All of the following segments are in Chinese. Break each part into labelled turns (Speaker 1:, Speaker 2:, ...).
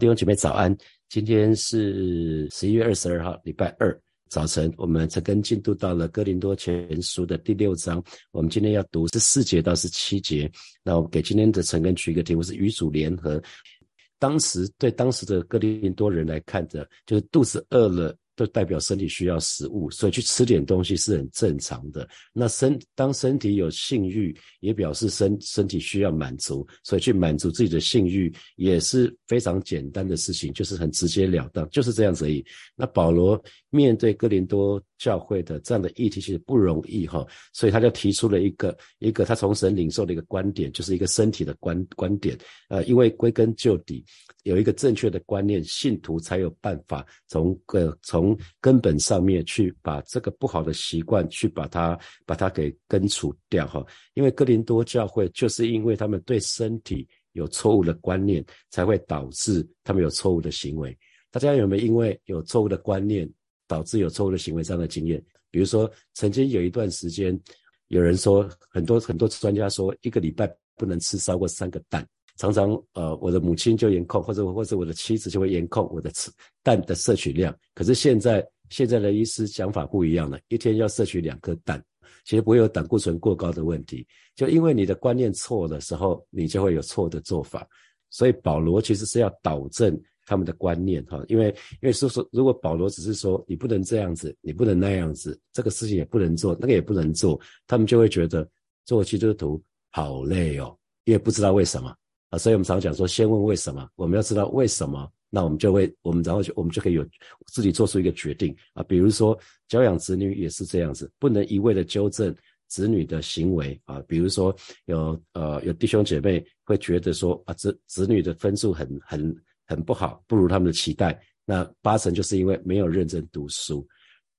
Speaker 1: 弟兄姐妹早安，今天是十一月二十二号，礼拜二早晨，我们才跟进度到了哥林多前书的第六章。我们今天要读是四节到十七节。那我给今天的陈根取一个题目是与主联合。当时对当时的哥林多人来看着，就是肚子饿了。就代表身体需要食物，所以去吃点东西是很正常的。那身当身体有性欲，也表示身身体需要满足，所以去满足自己的性欲也是非常简单的事情，就是很直截了当，就是这样子而已。那保罗面对哥林多教会的这样的议题其实不容易哈，所以他就提出了一个一个他从神领受的一个观点，就是一个身体的观观点。呃，因为归根究底有一个正确的观念，信徒才有办法从个从根本上面去把这个不好的习惯去把它把它给根除掉哈，因为哥林多教会就是因为他们对身体有错误的观念，才会导致他们有错误的行为。大家有没有因为有错误的观念导致有错误的行为这样的经验？比如说，曾经有一段时间，有人说很多很多专家说一个礼拜不能吃超过三个蛋。常常呃，我的母亲就严控，或者或者我的妻子就会严控我的吃蛋的摄取量。可是现在现在的医师讲法不一样了，一天要摄取两颗蛋，其实不会有胆固醇过高的问题。就因为你的观念错的时候，你就会有错的做法。所以保罗其实是要导正他们的观念哈，因为因为说说如果保罗只是说你不能这样子，你不能那样子，这个事情也不能做，那个也不能做，他们就会觉得做基督徒好累哦，因为不知道为什么。啊，所以我们常讲说，先问为什么，我们要知道为什么，那我们就会，我们然后就我们就可以有自己做出一个决定啊。比如说教养子女也是这样子，不能一味的纠正子女的行为啊。比如说有呃有弟兄姐妹会觉得说啊，子子女的分数很很很不好，不如他们的期待，那八成就是因为没有认真读书。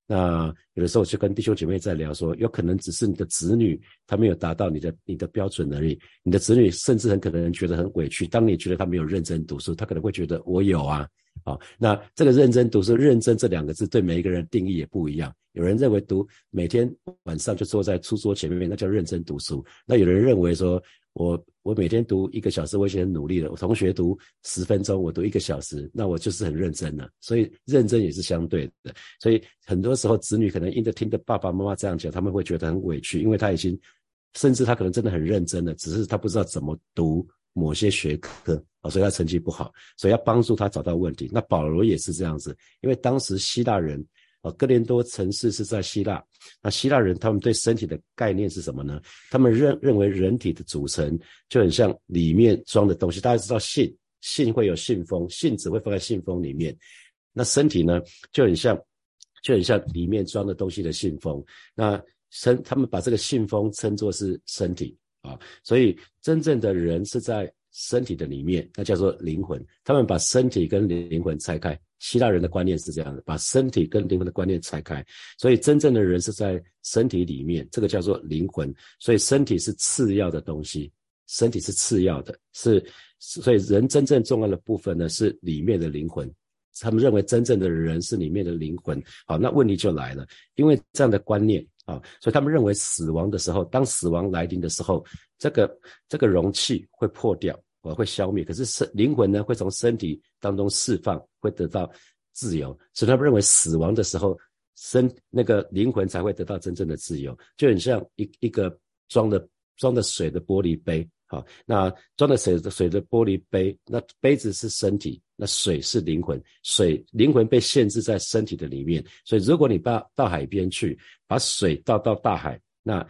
Speaker 1: 那有的时候就跟弟兄姐妹在聊说，有可能只是你的子女他没有达到你的你的标准而已。你的子女甚至很可能觉得很委屈。当你觉得他没有认真读书，他可能会觉得我有啊。好，那这个认真读书，认真这两个字对每一个人定义也不一样。有人认为读每天晚上就坐在书桌前面，那叫认真读书。那有人认为说。我我每天读一个小时，我已经很努力了。我同学读十分钟，我读一个小时，那我就是很认真了。所以认真也是相对的。所以很多时候子女可能因着听着爸爸妈妈这样讲，他们会觉得很委屈，因为他已经，甚至他可能真的很认真了，只是他不知道怎么读某些学科啊，所以他成绩不好。所以要帮助他找到问题。那保罗也是这样子，因为当时希腊人。啊，哥林多城市是在希腊。那希腊人他们对身体的概念是什么呢？他们认认为人体的组成就很像里面装的东西。大家知道信信会有信封，信纸会放在信封里面。那身体呢就很像就很像里面装的东西的信封。那身他们把这个信封称作是身体啊。所以真正的人是在身体的里面，那叫做灵魂。他们把身体跟灵魂拆开。希腊人的观念是这样的，把身体跟灵魂的观念拆开，所以真正的人是在身体里面，这个叫做灵魂。所以身体是次要的东西，身体是次要的，是所以人真正重要的部分呢是里面的灵魂。他们认为真正的人是里面的灵魂。好，那问题就来了，因为这样的观念啊，所以他们认为死亡的时候，当死亡来临的时候，这个这个容器会破掉。我会消灭，可是身灵魂呢会从身体当中释放，会得到自由。所以他们认为死亡的时候，身那个灵魂才会得到真正的自由，就很像一一个装的装的水的玻璃杯，好，那装的水的水的玻璃杯，那杯子是身体，那水是灵魂，水灵魂被限制在身体的里面，所以如果你把到海边去，把水倒到大海，那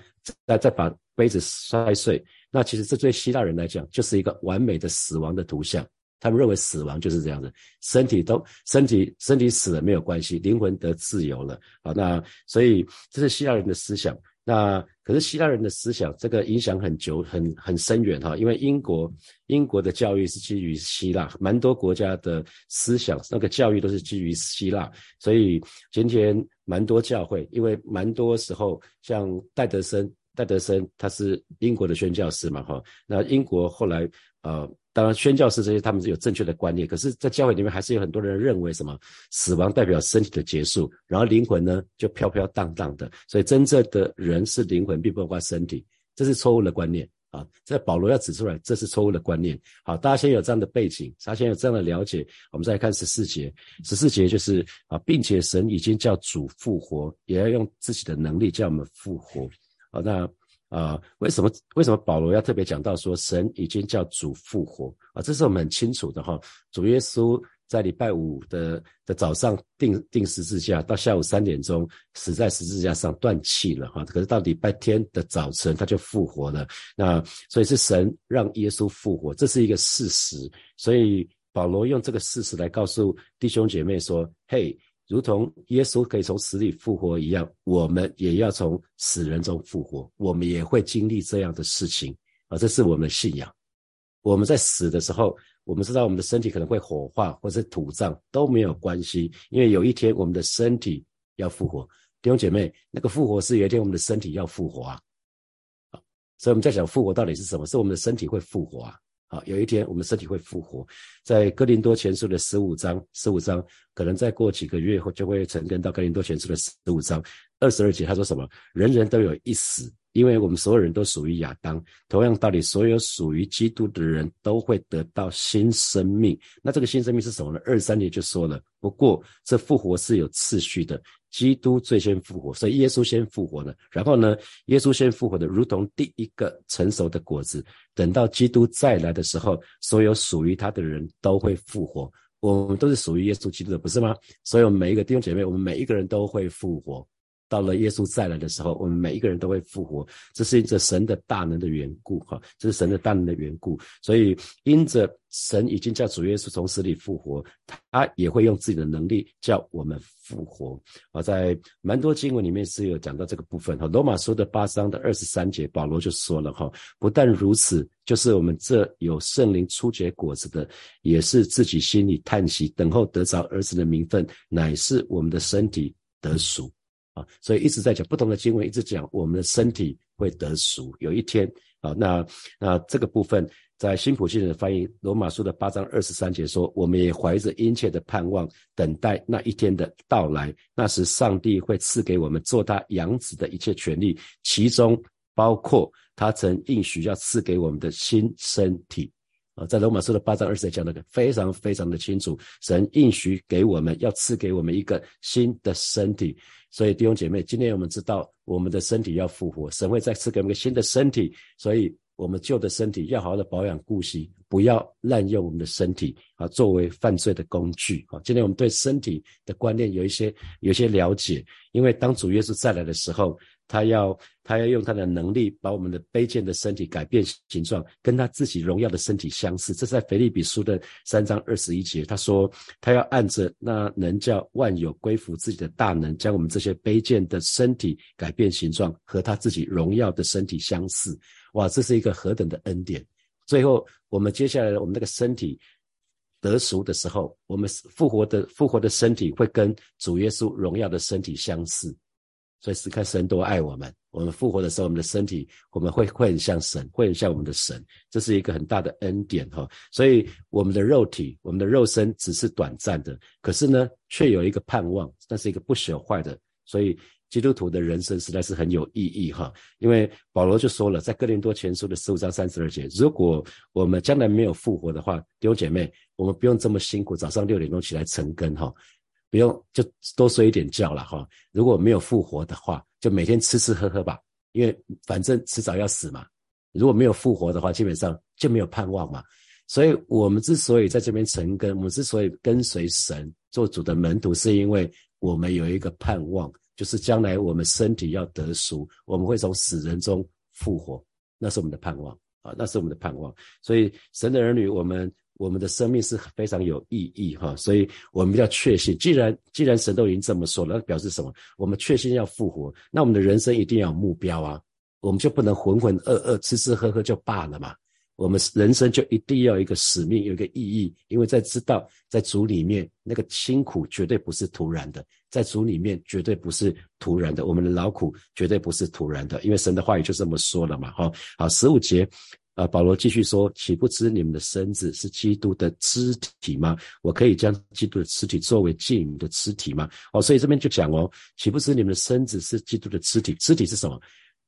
Speaker 1: 再再把杯子摔碎。那其实这对希腊人来讲，就是一个完美的死亡的图像。他们认为死亡就是这样子，身体都身体身体死了没有关系，灵魂得自由了啊。那所以这是希腊人的思想。那可是希腊人的思想，这个影响很久很很深远哈。因为英国英国的教育是基于希腊，蛮多国家的思想那个教育都是基于希腊，所以今天蛮多教会，因为蛮多时候像戴德森。戴德森他是英国的宣教师嘛，哈，那英国后来呃，当然宣教师这些他们是有正确的观念，可是，在教会里面还是有很多人认为什么死亡代表身体的结束，然后灵魂呢就飘飘荡荡的，所以真正的人是灵魂，并不包括身体，这是错误的观念啊，这保罗要指出来，这是错误的观念。好，大家先有这样的背景，大家先有这样的了解，我们再来看十四节。十四节就是啊，并且神已经叫主复活，也要用自己的能力叫我们复活。啊，那啊，为什么为什么保罗要特别讲到说神已经叫主复活啊？这是我们很清楚的哈，主耶稣。在礼拜五的的早上定定十字架，到下午三点钟死在十字架上断气了哈。可是到礼拜天的早晨他就复活了。那所以是神让耶稣复活，这是一个事实。所以保罗用这个事实来告诉弟兄姐妹说：嘿，如同耶稣可以从死里复活一样，我们也要从死人中复活，我们也会经历这样的事情啊。这是我们的信仰。我们在死的时候。我们知道我们的身体可能会火化或者是土葬都没有关系，因为有一天我们的身体要复活。弟兄姐妹，那个复活是有一天我们的身体要复活啊！所以我们在想复活到底是什么？是我们的身体会复活啊！啊，有一天我们身体会复活。在哥林多前书的十五章，十五章可能再过几个月后就会成根到哥林多前书的十五章二十二节，他说什么？人人都有一死。因为我们所有人都属于亚当，同样道理，所有属于基督的人都会得到新生命。那这个新生命是什么呢？二三节就说了，不过这复活是有次序的，基督最先复活，所以耶稣先复活了。然后呢，耶稣先复活的，如同第一个成熟的果子。等到基督再来的时候，所有属于他的人都会复活。我们都是属于耶稣基督的，不是吗？所以，我们每一个弟兄姐妹，我们每一个人都会复活。到了耶稣再来的时候，我们每一个人都会复活，这是因着神的大能的缘故，哈，这是神的大能的缘故。所以因着神已经叫主耶稣从死里复活，他也会用自己的能力叫我们复活。啊，在蛮多经文里面是有讲到这个部分，哈，罗马书的八章的二十三节，保罗就说了，哈，不但如此，就是我们这有圣灵初结果子的，也是自己心里叹息，等候得着儿子的名分，乃是我们的身体得赎。啊，所以一直在讲不同的经文，一直讲我们的身体会得赎，有一天啊，那那这个部分在新普信的翻译罗马书的八章二十三节说，我们也怀着殷切的盼望，等待那一天的到来，那时上帝会赐给我们做他养子的一切权利，其中包括他曾应许要赐给我们的新身体。啊，在罗马书的八章二十节讲的非常非常的清楚，神应许给我们要赐给我们一个新的身体。所以弟兄姐妹，今天我们知道我们的身体要复活，神会再赐给我们一个新的身体，所以我们旧的身体要好好的保养顾惜，不要滥用我们的身体啊，作为犯罪的工具啊。今天我们对身体的观念有一些有些了解，因为当主耶稣再来的时候。他要，他要用他的能力，把我们的卑贱的身体改变形状，跟他自己荣耀的身体相似。这是在腓立比书的三章二十一节，他说他要按着那能叫万有归服自己的大能，将我们这些卑贱的身体改变形状，和他自己荣耀的身体相似。哇，这是一个何等的恩典！最后，我们接下来我们那个身体得赎的时候，我们复活的复活的身体会跟主耶稣荣耀的身体相似。所以是看神多爱我们，我们复活的时候，我们的身体我们会会很像神，会很像我们的神，这是一个很大的恩典哈。所以我们的肉体，我们的肉身只是短暂的，可是呢，却有一个盼望，那是一个不朽坏的。所以基督徒的人生实在是很有意义哈。因为保罗就说了，在哥林多前书的十五章三十二节，如果我们将来没有复活的话，弟兄姐妹，我们不用这么辛苦，早上六点钟起来晨更哈。不用就多睡一点觉了哈。如果没有复活的话，就每天吃吃喝喝吧，因为反正迟早要死嘛。如果没有复活的话，基本上就没有盼望嘛。所以我们之所以在这边成根，我们之所以跟随神做主的门徒，是因为我们有一个盼望，就是将来我们身体要得赎，我们会从死人中复活，那是我们的盼望啊，那是我们的盼望。所以神的儿女，我们。我们的生命是非常有意义哈，所以我们要确信，既然既然神都已经这么说了，那表示什么？我们确信要复活，那我们的人生一定要有目标啊，我们就不能浑浑噩噩、吃吃喝喝就罢了嘛。我们人生就一定要有一个使命，有一个意义，因为在知道在主里面那个辛苦绝对不是突然的，在主里面绝对不是突然的，我们的劳苦绝对不是突然的，因为神的话语就这么说了嘛。哈，好，十五节。啊，保罗继续说：“岂不知你们的身子是基督的肢体吗？我可以将基督的肢体作为妓女的肢体吗？”哦，所以这边就讲哦，岂不知你们的身子是基督的肢体？肢体是什么？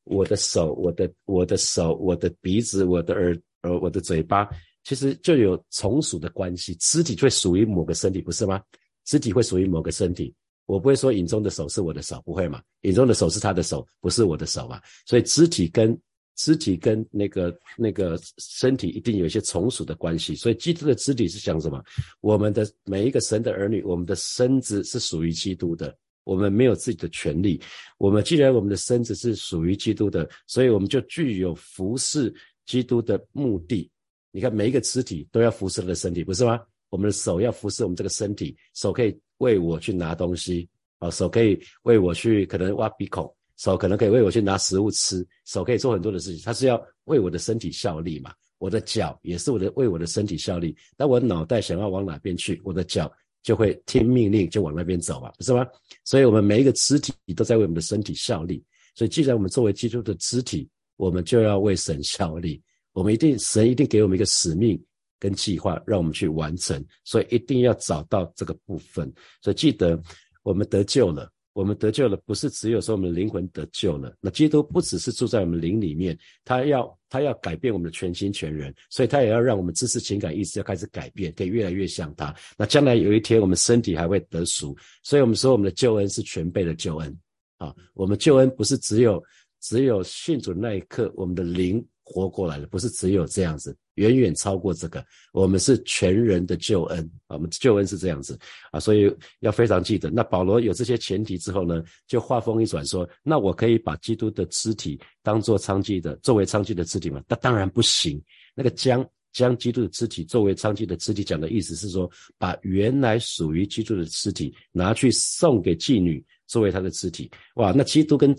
Speaker 1: 我的手、我的我的手、我的鼻子、我的耳而我的嘴巴，其实就有从属的关系，肢体会属于某个身体，不是吗？肢体会属于某个身体。我不会说影中的手是我的手，不会嘛？影中的手是他的手，不是我的手嘛？所以肢体跟肢体跟那个那个身体一定有一些从属的关系。所以基督的肢体是讲什么？我们的每一个神的儿女，我们的身子是属于基督的，我们没有自己的权利。我们既然我们的身子是属于基督的，所以我们就具有服侍基督的目的。你看每一个肢体都要服侍他的身体，不是吗？我们的手要服侍我们这个身体，手可以为我去拿东西，啊，手可以为我去可能挖鼻孔，手可能可以为我去拿食物吃，手可以做很多的事情，它是要为我的身体效力嘛。我的脚也是我的为我的身体效力，那我脑袋想要往哪边去，我的脚就会听命令就往那边走嘛，不是吗？所以，我们每一个肢体都在为我们的身体效力。所以，既然我们作为基督的肢体，我们就要为神效力。我们一定，神一定给我们一个使命。跟计划让我们去完成，所以一定要找到这个部分。所以记得，我们得救了，我们得救了，不是只有说我们灵魂得救了。那基督不只是住在我们灵里面，他要他要改变我们的全心全人，所以他也要让我们知识、情感、意识要开始改变，可以越来越像他。那将来有一天，我们身体还会得赎。所以我们说，我们的救恩是全备的救恩啊！我们救恩不是只有只有信主那一刻，我们的灵。活过来了，不是只有这样子，远远超过这个。我们是全人的救恩，我们救恩是这样子啊，所以要非常记得。那保罗有这些前提之后呢，就话锋一转说：“那我可以把基督的肢体当做娼妓的，作为娼妓的肢体吗？”那当然不行。那个将将基督的肢体作为娼妓的肢体，讲的意思是说，把原来属于基督的肢体拿去送给妓女作为他的肢体。哇，那基督跟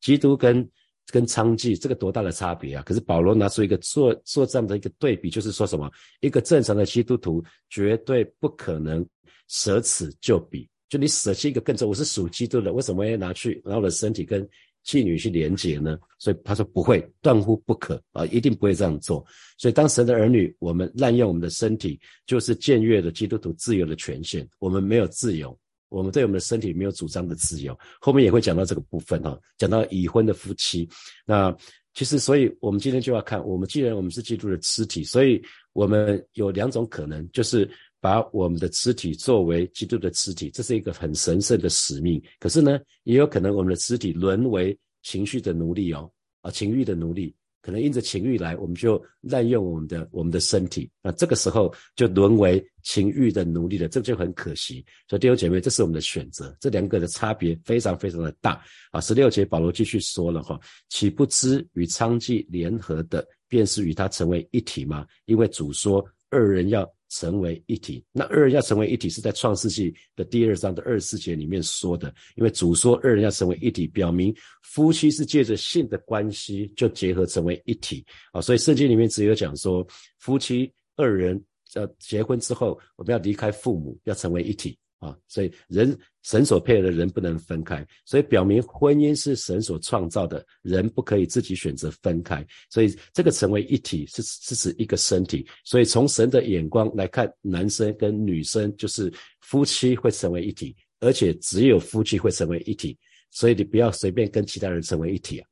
Speaker 1: 基督跟。跟娼妓这个多大的差别啊！可是保罗拿出一个做做这样的一个对比，就是说什么？一个正常的基督徒绝对不可能舍此就彼，就你舍弃一个更重，我是属基督的，为什么要拿去然后的身体跟妓女去连接呢？所以他说不会，断乎不可啊，一定不会这样做。所以当神的儿女，我们滥用我们的身体，就是僭越了基督徒自由的权限，我们没有自由。我们对我们的身体没有主张的自由，后面也会讲到这个部分哈，讲到已婚的夫妻。那其实，所以我们今天就要看，我们既然我们是基督的肢体，所以我们有两种可能，就是把我们的肢体作为基督的肢体，这是一个很神圣的使命。可是呢，也有可能我们的肢体沦为情绪的奴隶哦，啊，情欲的奴隶。可能因着情欲来，我们就滥用我们的我们的身体，那这个时候就沦为情欲的奴隶了，这就很可惜。所以弟兄姐妹，这是我们的选择，这两个的差别非常非常的大啊！十六节保罗继续说了哈，岂不知与娼妓联合的，便是与他成为一体吗？因为主说二人要。成为一体，那二人要成为一体是在创世纪的第二章的二十四节里面说的，因为主说二人要成为一体，表明夫妻是借着性的关系就结合成为一体啊，所以圣经里面只有讲说夫妻二人要结婚之后，我们要离开父母，要成为一体。啊，所以人神所配合的人不能分开，所以表明婚姻是神所创造的，人不可以自己选择分开。所以这个成为一体是是指一个身体。所以从神的眼光来看，男生跟女生就是夫妻会成为一体，而且只有夫妻会成为一体。所以你不要随便跟其他人成为一体啊，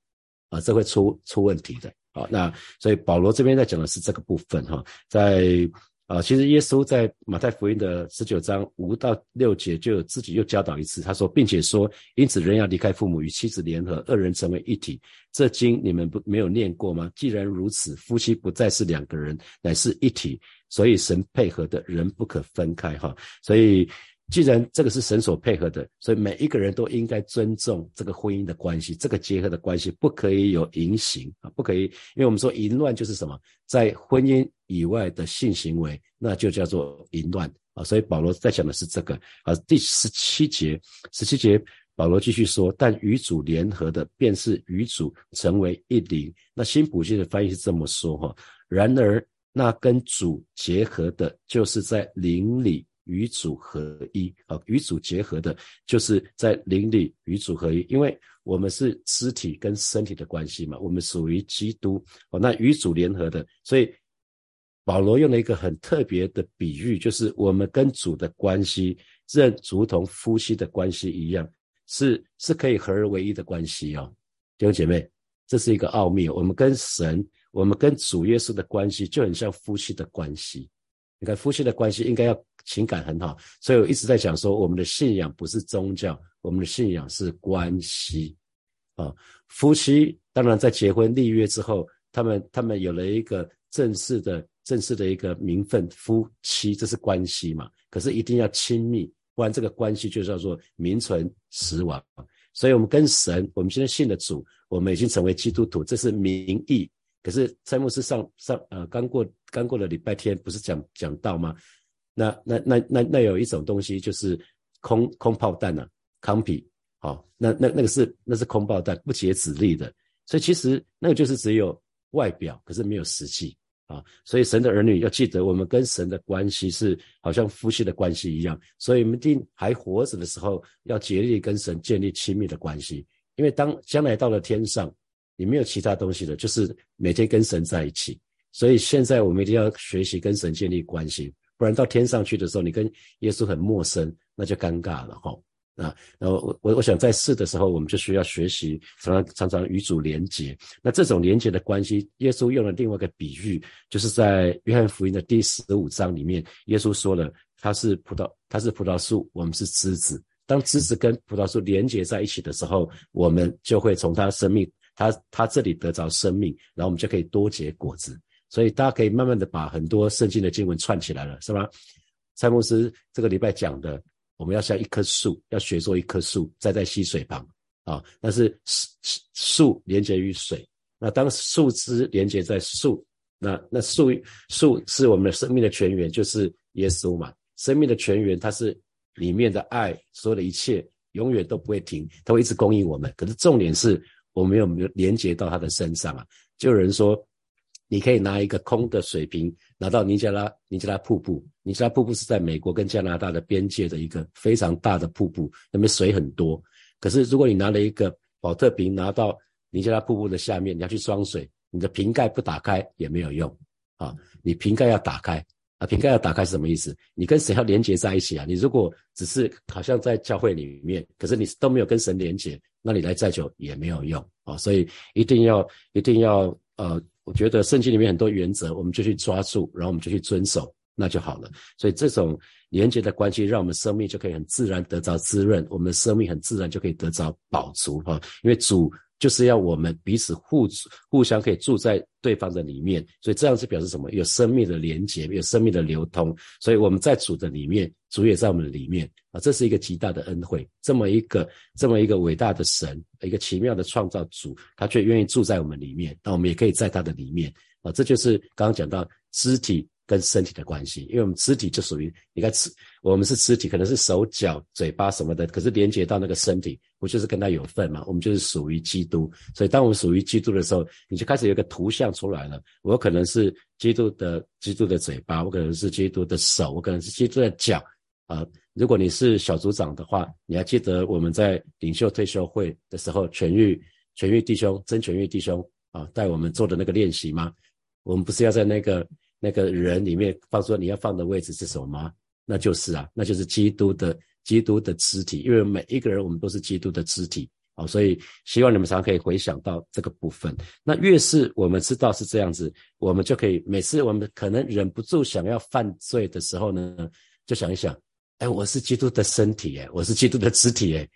Speaker 1: 啊，这会出出问题的。好，那所以保罗这边在讲的是这个部分哈，在。啊，其实耶稣在马太福音的十九章五到六节就有自己又教导一次，他说，并且说，因此人要离开父母与妻子联合，二人成为一体。这经你们不没有念过吗？既然如此，夫妻不再是两个人，乃是一体。所以神配合的人不可分开，哈。所以。既然这个是神所配合的，所以每一个人都应该尊重这个婚姻的关系，这个结合的关系不可以有淫行啊，不可以，因为我们说淫乱就是什么，在婚姻以外的性行为，那就叫做淫乱啊。所以保罗在讲的是这个啊。第十七节，十七节保罗继续说，但与主联合的，便是与主成为一灵。那新普世的翻译是这么说哈。然而那跟主结合的，就是在灵里。与主合一啊，与主结合的，就是在灵里与主合一，因为我们是肢体跟身体的关系嘛，我们属于基督哦。那与主联合的，所以保罗用了一个很特别的比喻，就是我们跟主的关系，认如同夫妻的关系一样，是是可以合而为一的关系哦，弟兄姐妹，这是一个奥秘。我们跟神，我们跟主耶稣的关系就很像夫妻的关系。你看，夫妻的关系应该要情感很好，所以我一直在讲说，我们的信仰不是宗教，我们的信仰是关系啊。夫妻当然在结婚立约之后，他们他们有了一个正式的正式的一个名分，夫妻这是关系嘛。可是一定要亲密，不然这个关系就叫做名存实亡。所以，我们跟神，我们现在信的主，我们已经成为基督徒，这是名义。可是蔡牧师上上呃刚过刚过了礼拜天，不是讲讲到吗？那那那那那有一种东西就是空空炮弹呐，康皮，好，那那那个是那是空炮弹，不解子力的。所以其实那个就是只有外表，可是没有实际啊。所以神的儿女要记得，我们跟神的关系是好像夫妻的关系一样。所以我们一定还活着的时候，要竭力跟神建立亲密的关系，因为当将来到了天上。你没有其他东西了，就是每天跟神在一起。所以现在我们一定要学习跟神建立关系，不然到天上去的时候，你跟耶稣很陌生，那就尴尬了哈。啊，然后我我我想在世的时候，我们就需要学习常常常常与主连结。那这种连结的关系，耶稣用了另外一个比喻，就是在约翰福音的第十五章里面，耶稣说了，他是葡萄，他是葡萄树，我们是枝子。当枝子跟葡萄树连结在一起的时候，我们就会从他生命。他他这里得着生命，然后我们就可以多结果子，所以大家可以慢慢的把很多圣经的经文串起来了，是吧？蔡牧师这个礼拜讲的，我们要像一棵树，要学做一棵树，栽在溪水旁啊。但是树树连接于水，那当树枝连接在树，那那树树是我们的生命的泉源，就是耶稣嘛。生命的泉源，它是里面的爱，所有的一切永远都不会停，它会一直供应我们。可是重点是。我们有没有连接到他的身上啊？就有人说，你可以拿一个空的水瓶，拿到尼加拉尼加拉瀑布。尼加拉瀑布是在美国跟加拿大的边界的一个非常大的瀑布，那边水很多。可是如果你拿了一个保特瓶，拿到尼加拉瀑布的下面，你要去装水，你的瓶盖不打开也没有用啊！你瓶盖要打开啊！瓶盖要打开是什么意思？你跟神要连接在一起啊！你如果只是好像在教会里面，可是你都没有跟神连接。那你来再久也没有用啊，所以一定要一定要呃，我觉得圣经里面很多原则，我们就去抓住，然后我们就去遵守，那就好了。所以这种连接的关系，让我们生命就可以很自然得着滋润，我们的生命很自然就可以得着饱足哈，因为主。就是要我们彼此互互相可以住在对方的里面，所以这样是表示什么？有生命的连接，有生命的流通。所以我们在主的里面，主也在我们的里面啊，这是一个极大的恩惠。这么一个这么一个伟大的神，一个奇妙的创造主，他却愿意住在我们里面，那我们也可以在他的里面啊。这就是刚刚讲到肢体。跟身体的关系，因为我们肢体就属于你看肢，我们是肢体，可能是手脚、嘴巴什么的，可是连接到那个身体，不就是跟他有份吗？我们就是属于基督，所以当我们属于基督的时候，你就开始有个图像出来了。我可能是基督的基督的嘴巴，我可能是基督的手，我可能是基督的脚啊。如果你是小组长的话，你还记得我们在领袖退休会的时候，全愈全愈弟兄真全愈弟兄啊带我们做的那个练习吗？我们不是要在那个。那个人里面放说你要放的位置是什么？那就是啊，那就是基督的基督的肢体，因为每一个人我们都是基督的肢体好，所以希望你们常常可以回想到这个部分。那越是我们知道是这样子，我们就可以每次我们可能忍不住想要犯罪的时候呢，就想一想，哎，我是基督的身体，哎，我是基督的肢体，哎，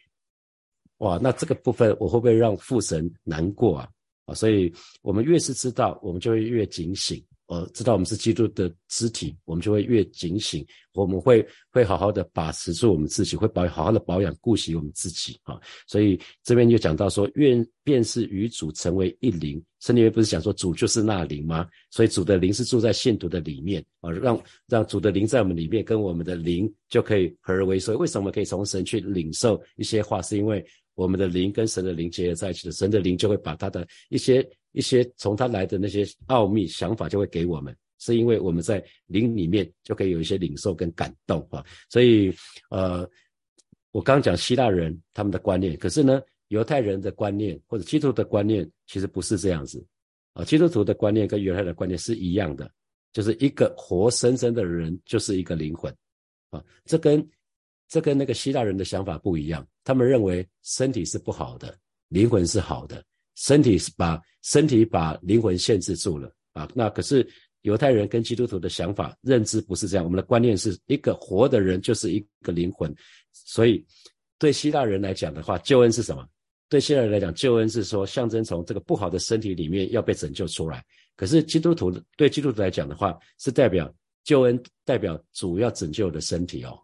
Speaker 1: 哇，那这个部分我会不会让父神难过啊？啊，所以我们越是知道，我们就会越警醒。呃，知道我们是基督的肢体，我们就会越警醒，我们会会好好的把持住我们自己，会保好好的保养顾惜我们自己啊。所以这边就讲到说，愿便是与主成为一灵。圣经里不是讲说主就是那灵吗？所以主的灵是住在信徒的里面啊，让让主的灵在我们里面，跟我们的灵就可以合而为。所以为什么可以从神去领受一些话？是因为我们的灵跟神的灵结合在一起的，神的灵就会把他的一些。一些从他来的那些奥秘想法就会给我们，是因为我们在灵里面就可以有一些领受跟感动啊。所以，呃，我刚讲希腊人他们的观念，可是呢，犹太人的观念或者基督的观念其实不是这样子啊。基督徒的观念跟犹太的观念是一样的，就是一个活生生的人就是一个灵魂啊。这跟这跟那个希腊人的想法不一样，他们认为身体是不好的，灵魂是好的。身体把身体把灵魂限制住了啊。那可是犹太人跟基督徒的想法认知不是这样，我们的观念是一个活的人就是一个灵魂，所以对希腊人来讲的话，救恩是什么？对希腊人来讲，救恩是说象征从这个不好的身体里面要被拯救出来。可是基督徒对基督徒来讲的话，是代表救恩代表主要拯救的身体哦，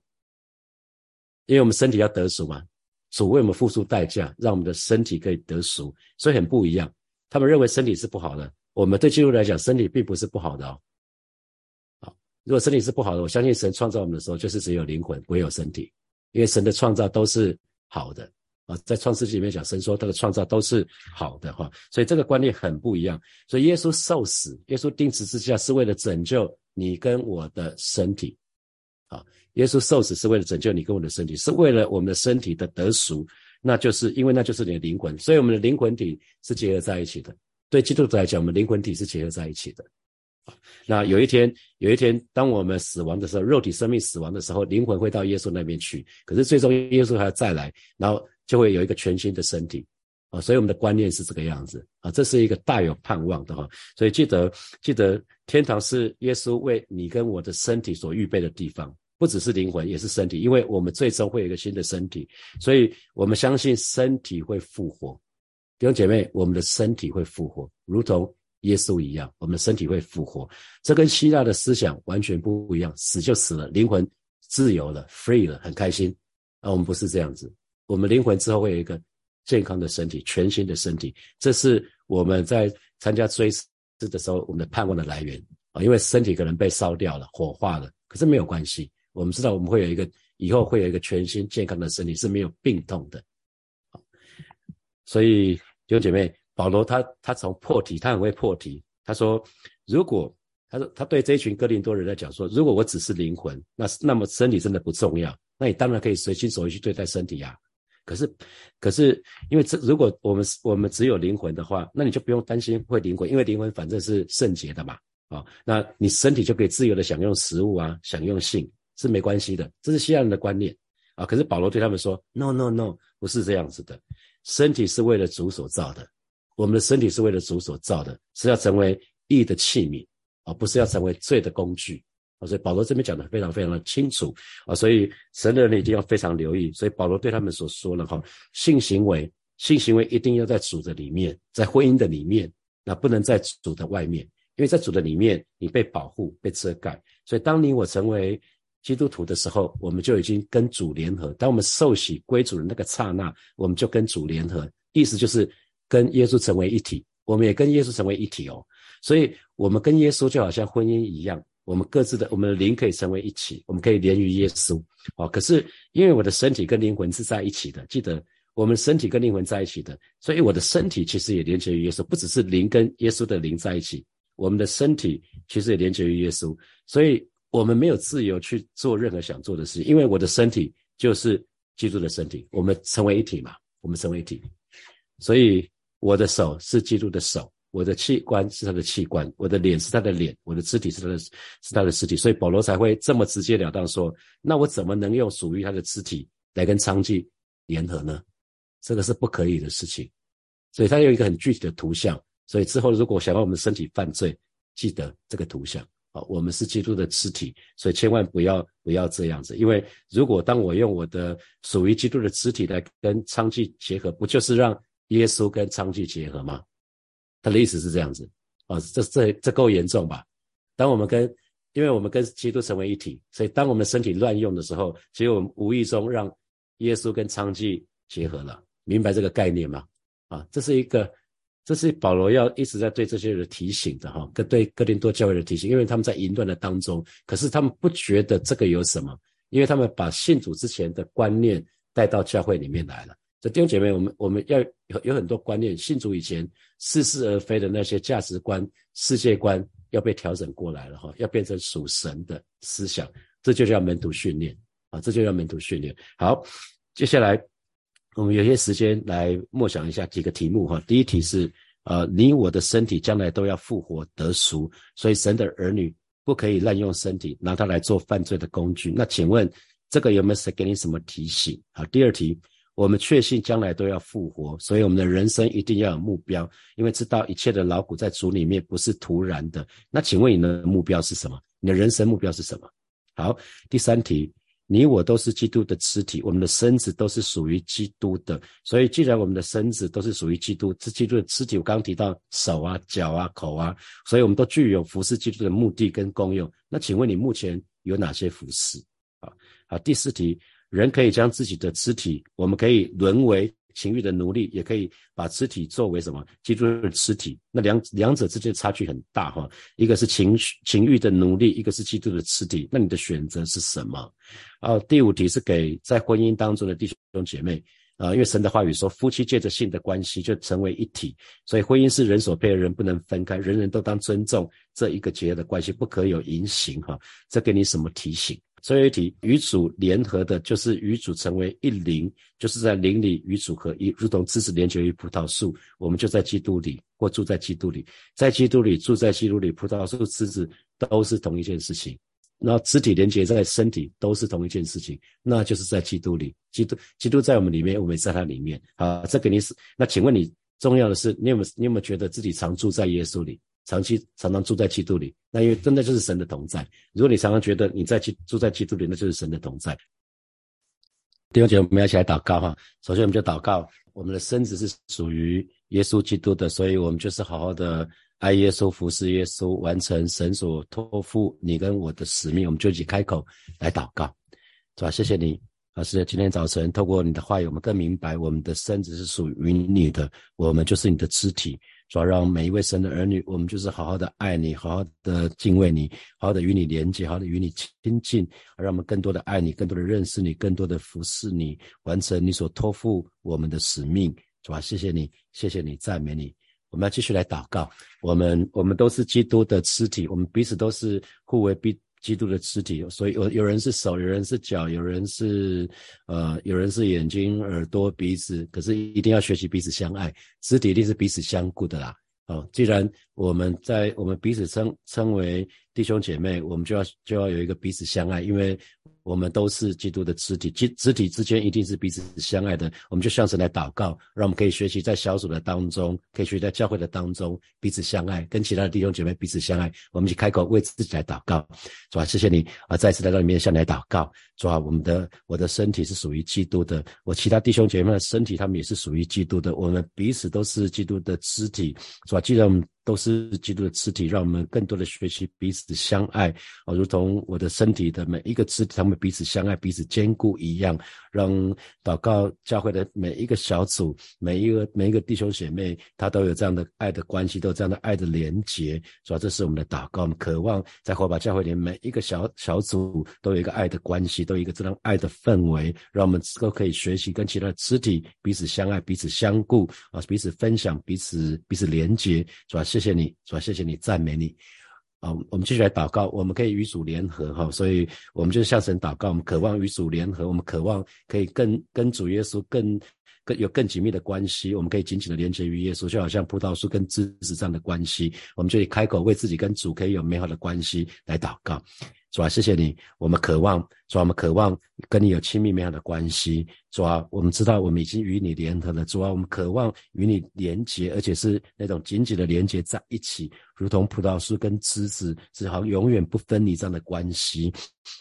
Speaker 1: 因为我们身体要得赎嘛。主为我们付出代价，让我们的身体可以得赎，所以很不一样。他们认为身体是不好的，我们对基督来讲，身体并不是不好的哦。好，如果身体是不好的，我相信神创造我们的时候，就是只有灵魂，没有身体，因为神的创造都是好的啊。在创世纪里面讲，神说他的创造都是好的哈，所以这个观念很不一样。所以耶稣受死，耶稣钉十字架是为了拯救你跟我的身体。啊，耶稣受死是为了拯救你跟我的身体，是为了我们的身体的得赎，那就是因为那就是你的灵魂，所以我们的灵魂体是结合在一起的。对基督徒来讲，我们灵魂体是结合在一起的。那有一天，有一天，当我们死亡的时候，肉体生命死亡的时候，灵魂会到耶稣那边去。可是最终耶稣还要再来，然后就会有一个全新的身体。啊，所以我们的观念是这个样子。啊，这是一个大有盼望的哈。所以记得，记得。天堂是耶稣为你跟我的身体所预备的地方，不只是灵魂，也是身体，因为我们最终会有一个新的身体，所以我们相信身体会复活。弟兄姐妹，我们的身体会复活，如同耶稣一样，我们的身体会复活。这跟希腊的思想完全不一样，死就死了，灵魂自由了，free 了，很开心。而我们不是这样子，我们灵魂之后会有一个健康的身体，全新的身体。这是我们在参加追。思的时候，我们的盼望的来源啊，因为身体可能被烧掉了、火化了，可是没有关系。我们知道我们会有一个以后会有一个全新健康的身体，是没有病痛的。所以弟兄姐妹，保罗他他从破题，他很会破题。他说，如果他说他对这一群哥林多人在讲说，如果我只是灵魂，那那么身体真的不重要，那你当然可以随心所欲去对待身体呀。可是，可是，因为这如果我们我们只有灵魂的话，那你就不用担心会灵魂，因为灵魂反正是圣洁的嘛，啊，那你身体就可以自由的享用食物啊，享用性是没关系的，这是西洋人的观念啊。可是保罗对他们说，no no no，不是这样子的，身体是为了主所造的，我们的身体是为了主所造的，是要成为义的器皿啊，不是要成为罪的工具。啊，所以保罗这边讲的非常非常的清楚啊，所以神的人一定要非常留意。所以保罗对他们所说的哈，性行为，性行为一定要在主的里面，在婚姻的里面，那不能在主的外面，因为在主的里面，你被保护、被遮盖。所以当你我成为基督徒的时候，我们就已经跟主联合。当我们受洗归主的那个刹那，我们就跟主联合，意思就是跟耶稣成为一体。我们也跟耶稣成为一体哦，所以我们跟耶稣就好像婚姻一样。我们各自的我们的灵可以成为一起，我们可以连于耶稣。哦，可是因为我的身体跟灵魂是在一起的，记得我们身体跟灵魂在一起的，所以我的身体其实也连接于耶稣，不只是灵跟耶稣的灵在一起，我们的身体其实也连接于耶稣。所以我们没有自由去做任何想做的事，因为我的身体就是基督的身体，我们成为一体嘛，我们成为一体。所以我的手是基督的手。我的器官是他的器官，我的脸是他的脸，我的肢体是他的，是他的肢体，所以保罗才会这么直截了当说：那我怎么能用属于他的肢体来跟娼妓联合呢？这个是不可以的事情。所以他有一个很具体的图像。所以之后如果想要我们身体犯罪，记得这个图像啊，我们是基督的肢体，所以千万不要不要这样子。因为如果当我用我的属于基督的肢体来跟娼妓结合，不就是让耶稣跟娼妓结合吗？他的意思是这样子啊，这这这够严重吧？当我们跟，因为我们跟基督成为一体，所以当我们身体乱用的时候，其实我们无意中让耶稣跟娼妓结合了，明白这个概念吗？啊，这是一个，这是保罗要一直在对这些人提醒的哈，跟对哥林多教会的提醒，因为他们在淫乱的当中，可是他们不觉得这个有什么，因为他们把信主之前的观念带到教会里面来了。这弟兄姐妹，我们我们要有有很多观念，信主以前似是而非的那些价值观、世界观要被调整过来了哈，要变成属神的思想，这就叫门徒训练啊，这就叫门徒训练。好，接下来我们有些时间来默想一下几个题目哈。第一题是呃，你我的身体将来都要复活得赎，所以神的儿女不可以滥用身体，拿它来做犯罪的工具。那请问这个有没有谁给你什么提醒？好，第二题。我们确信将来都要复活，所以我们的人生一定要有目标，因为知道一切的劳苦在主里面不是突然的。那请问你的目标是什么？你的人生目标是什么？好，第三题，你我都是基督的肢体，我们的身子都是属于基督的。所以，既然我们的身子都是属于基督，这基督的肢体，我刚刚提到手啊、脚啊、口啊，所以我们都具有服侍基督的目的跟功用。那请问你目前有哪些服侍？啊，好，第四题。人可以将自己的肢体，我们可以沦为情欲的奴隶，也可以把肢体作为什么？基督的肢体。那两两者之间差距很大哈，一个是情情欲的奴隶，一个是基督的肢体。那你的选择是什么？啊，第五题是给在婚姻当中的弟兄姐妹啊，因为神的话语说，夫妻借着性的关系就成为一体，所以婚姻是人所配的人不能分开，人人都当尊重这一个结合的关系，不可有淫行哈。这给你什么提醒？最后一题，与主联合的，就是与主成为一灵，就是在灵里与主合一，如同枝子连接于葡萄树，我们就在基督里，或住在基督里，在基督里住在基督里，葡萄树枝子都是同一件事情。那肢体连接在身体都是同一件事情，那就是在基督里，基督基督在我们里面，我们也在他里面。好，这肯定是。那请问你，重要的是，你有没有你有没有觉得自己常住在耶稣里？长期常常住在基督里，那因为真的就是神的同在。如果你常常觉得你在基住在基督里，那就是神的同在。弟兄姐妹，我们要一起来祷告哈。首先，我们就祷告，我们的身子是属于耶稣基督的，所以我们就是好好的爱耶稣、服侍耶稣，完成神所托付你跟我的使命。我们就一起开口来祷告，是吧？谢谢你，老师。今天早晨透过你的话语，我们更明白我们的身子是属于你的，我们就是你的肢体。主要让每一位神的儿女，我们就是好好的爱你，好好的敬畏你，好好的与你连接，好好的与你亲近，让我们更多的爱你，更多的认识你，更多的服侍你，完成你所托付我们的使命。主啊，谢谢你，谢谢你，赞美你。我们要继续来祷告。我们我们都是基督的肢体，我们彼此都是互为彼。基督的肢体，所以有有人是手，有人是脚，有人是呃，有人是眼睛、耳朵、鼻子。可是一定要学习彼此相爱，肢体一定是彼此相顾的啦。哦，既然我们在我们彼此称称为弟兄姐妹，我们就要就要有一个彼此相爱，因为。我们都是基督的肢体，肢肢体之间一定是彼此相爱的。我们就向神来祷告，让我们可以学习在小组的当中，可以学习在教会的当中彼此相爱，跟其他的弟兄姐妹彼此相爱。我们一起开口为自己来祷告，主啊，谢谢你啊，再次来到里面向你来祷告，主啊，我们的我的身体是属于基督的，我其他弟兄姐妹的身体他们也是属于基督的，我们彼此都是基督的肢体，主啊，既然我们。都是基督的肢体，让我们更多的学习彼此相爱啊，如同我的身体的每一个肢体，他们彼此相爱、彼此兼顾一样。让祷告教会的每一个小组、每一个每一个弟兄姐妹，他都有这样的爱的关系，都有这样的爱的连结。是吧这是我们的祷告，我们渴望在火把教会里每一个小小组都有一个爱的关系，都有一个这样爱的氛围，让我们都可以学习跟其他的肢体彼此相爱、彼此相顾啊，彼此分享、彼此彼此连结。是吧谢谢你，主要谢谢你，赞美你。啊，我们继续来祷告，我们可以与主联合哈，所以我们就向神祷告，我们渴望与主联合，我们渴望可以跟跟主耶稣更更有更紧密的关系，我们可以紧紧的连接于耶稣，就好像葡萄树跟枝子这样的关系，我们就以开口为自己跟主可以有美好的关系来祷告。主啊，谢谢你，我们渴望，主啊，我们渴望跟你有亲密美好的关系。主啊，我们知道我们已经与你联合了。主啊，我们渴望与你连结，而且是那种紧紧的连结在一起，如同葡萄树跟枝子，是好永远不分离这样的关系。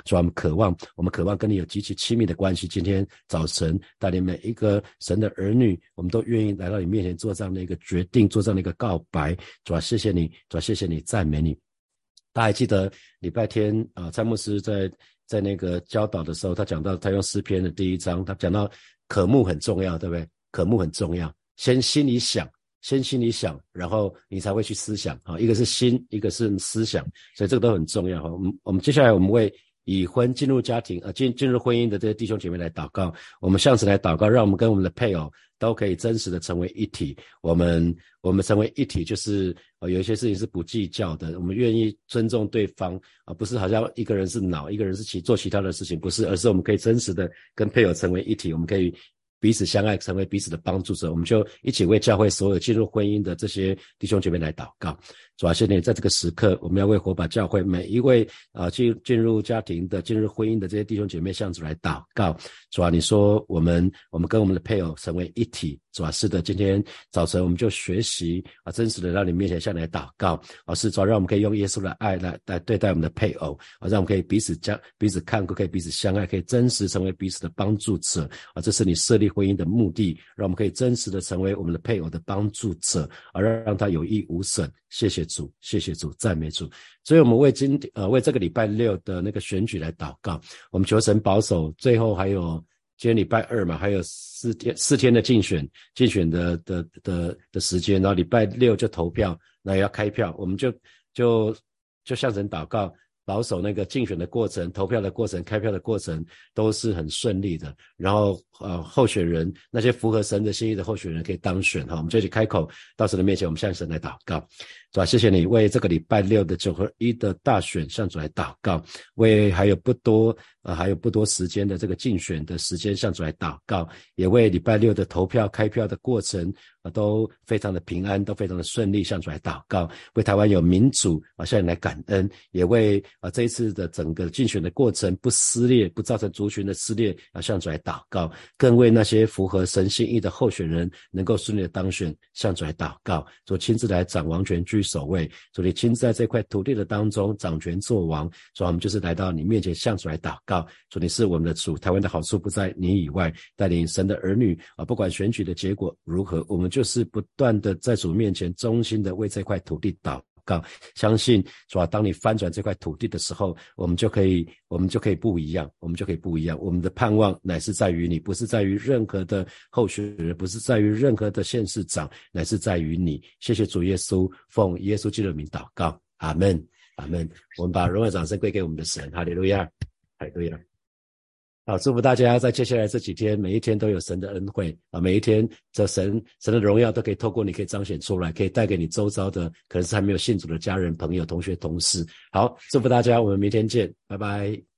Speaker 1: 主啊，我们渴望，我们渴望跟你有极其亲密的关系。今天早晨带领每一个神的儿女，我们都愿意来到你面前做这样的一个决定，做这样的一个告白。主啊，谢谢你，主啊，谢谢你，赞美你。大家还记得礼拜天啊，詹姆斯在在那个教导的时候，他讲到他用诗篇的第一章，他讲到渴慕很重要，对不对？渴慕很重要，先心里想，先心里想，然后你才会去思想啊。一个是心，一个是思想，所以这个都很重要哈。我们我们接下来我们会已婚进入家庭啊进进入婚姻的这些弟兄姐妹来祷告，我们向此来祷告，让我们跟我们的配偶。都可以真实的成为一体。我们我们成为一体，就是呃有一些事情是不计较的。我们愿意尊重对方，而不是好像一个人是脑，一个人是其做其他的事情，不是，而是我们可以真实的跟配偶成为一体。我们可以彼此相爱，成为彼此的帮助者。我们就一起为教会所有进入婚姻的这些弟兄姐妹来祷告。主啊，现在在这个时刻，我们要为火把教会每一位啊进进入家庭的、进入婚姻的这些弟兄姐妹向主来祷告。主啊，你说我们我们跟我们的配偶成为一体。主啊，是的，今天早晨我们就学习啊，真实的到你面前向你来祷告。啊，是主，让我们可以用耶稣的爱来来对待我们的配偶，啊，让我们可以彼此将彼此看顾，可以彼此相爱，可以真实成为彼此的帮助者。啊，这是你设立婚姻的目的，让我们可以真实的成为我们的配偶的帮助者，而让让他有益无损。谢谢主，谢谢主，赞美主。所以，我们为今呃为这个礼拜六的那个选举来祷告。我们求神保守，最后还有今天礼拜二嘛，还有四天四天的竞选竞选的的的的时间，然后礼拜六就投票，那要开票，我们就就就向神祷告。保守那个竞选的过程、投票的过程、开票的过程都是很顺利的。然后，呃，候选人那些符合神的心意的候选人可以当选哈。我们这里开口到神的面前，我们向神来祷告，是吧？谢谢你为这个礼拜六的九合一的大选向主来祷告，为还有不多呃还有不多时间的这个竞选的时间向主来祷告，也为礼拜六的投票开票的过程啊。都非常的平安，都非常的顺利，向主来祷告，为台湾有民主啊，向你来感恩，也为啊这一次的整个竞选的过程不撕裂，不造成族群的撕裂，啊向主来祷告，更为那些符合神心意的候选人能够顺利的当选，向主来祷告，主亲自来掌王权居首位，主你亲自在这块土地的当中掌权作王，主我们就是来到你面前向主来祷告，主你是我们的主，台湾的好处不在你以外，带领神的儿女啊，不管选举的结果如何，我们就。就是不断的在主面前衷心的为这块土地祷告，相信主啊，当你翻转这块土地的时候，我们就可以，我们就可以不一样，我们就可以不一样。我们的盼望乃是在于你，不是在于任何的候选人，不是在于任何的县市长，乃是在于你。谢谢主耶稣，奉耶稣基督的名祷告，阿门，阿门。我们把荣耀掌声归给我们的神，哈利路亚，哈利路亚。好，祝福大家在接下来这几天，每一天都有神的恩惠啊！每一天，这神神的荣耀都可以透过你，可以彰显出来，可以带给你周遭的可能是还没有信主的家人、朋友、同学、同事。好，祝福大家，我们明天见，拜拜。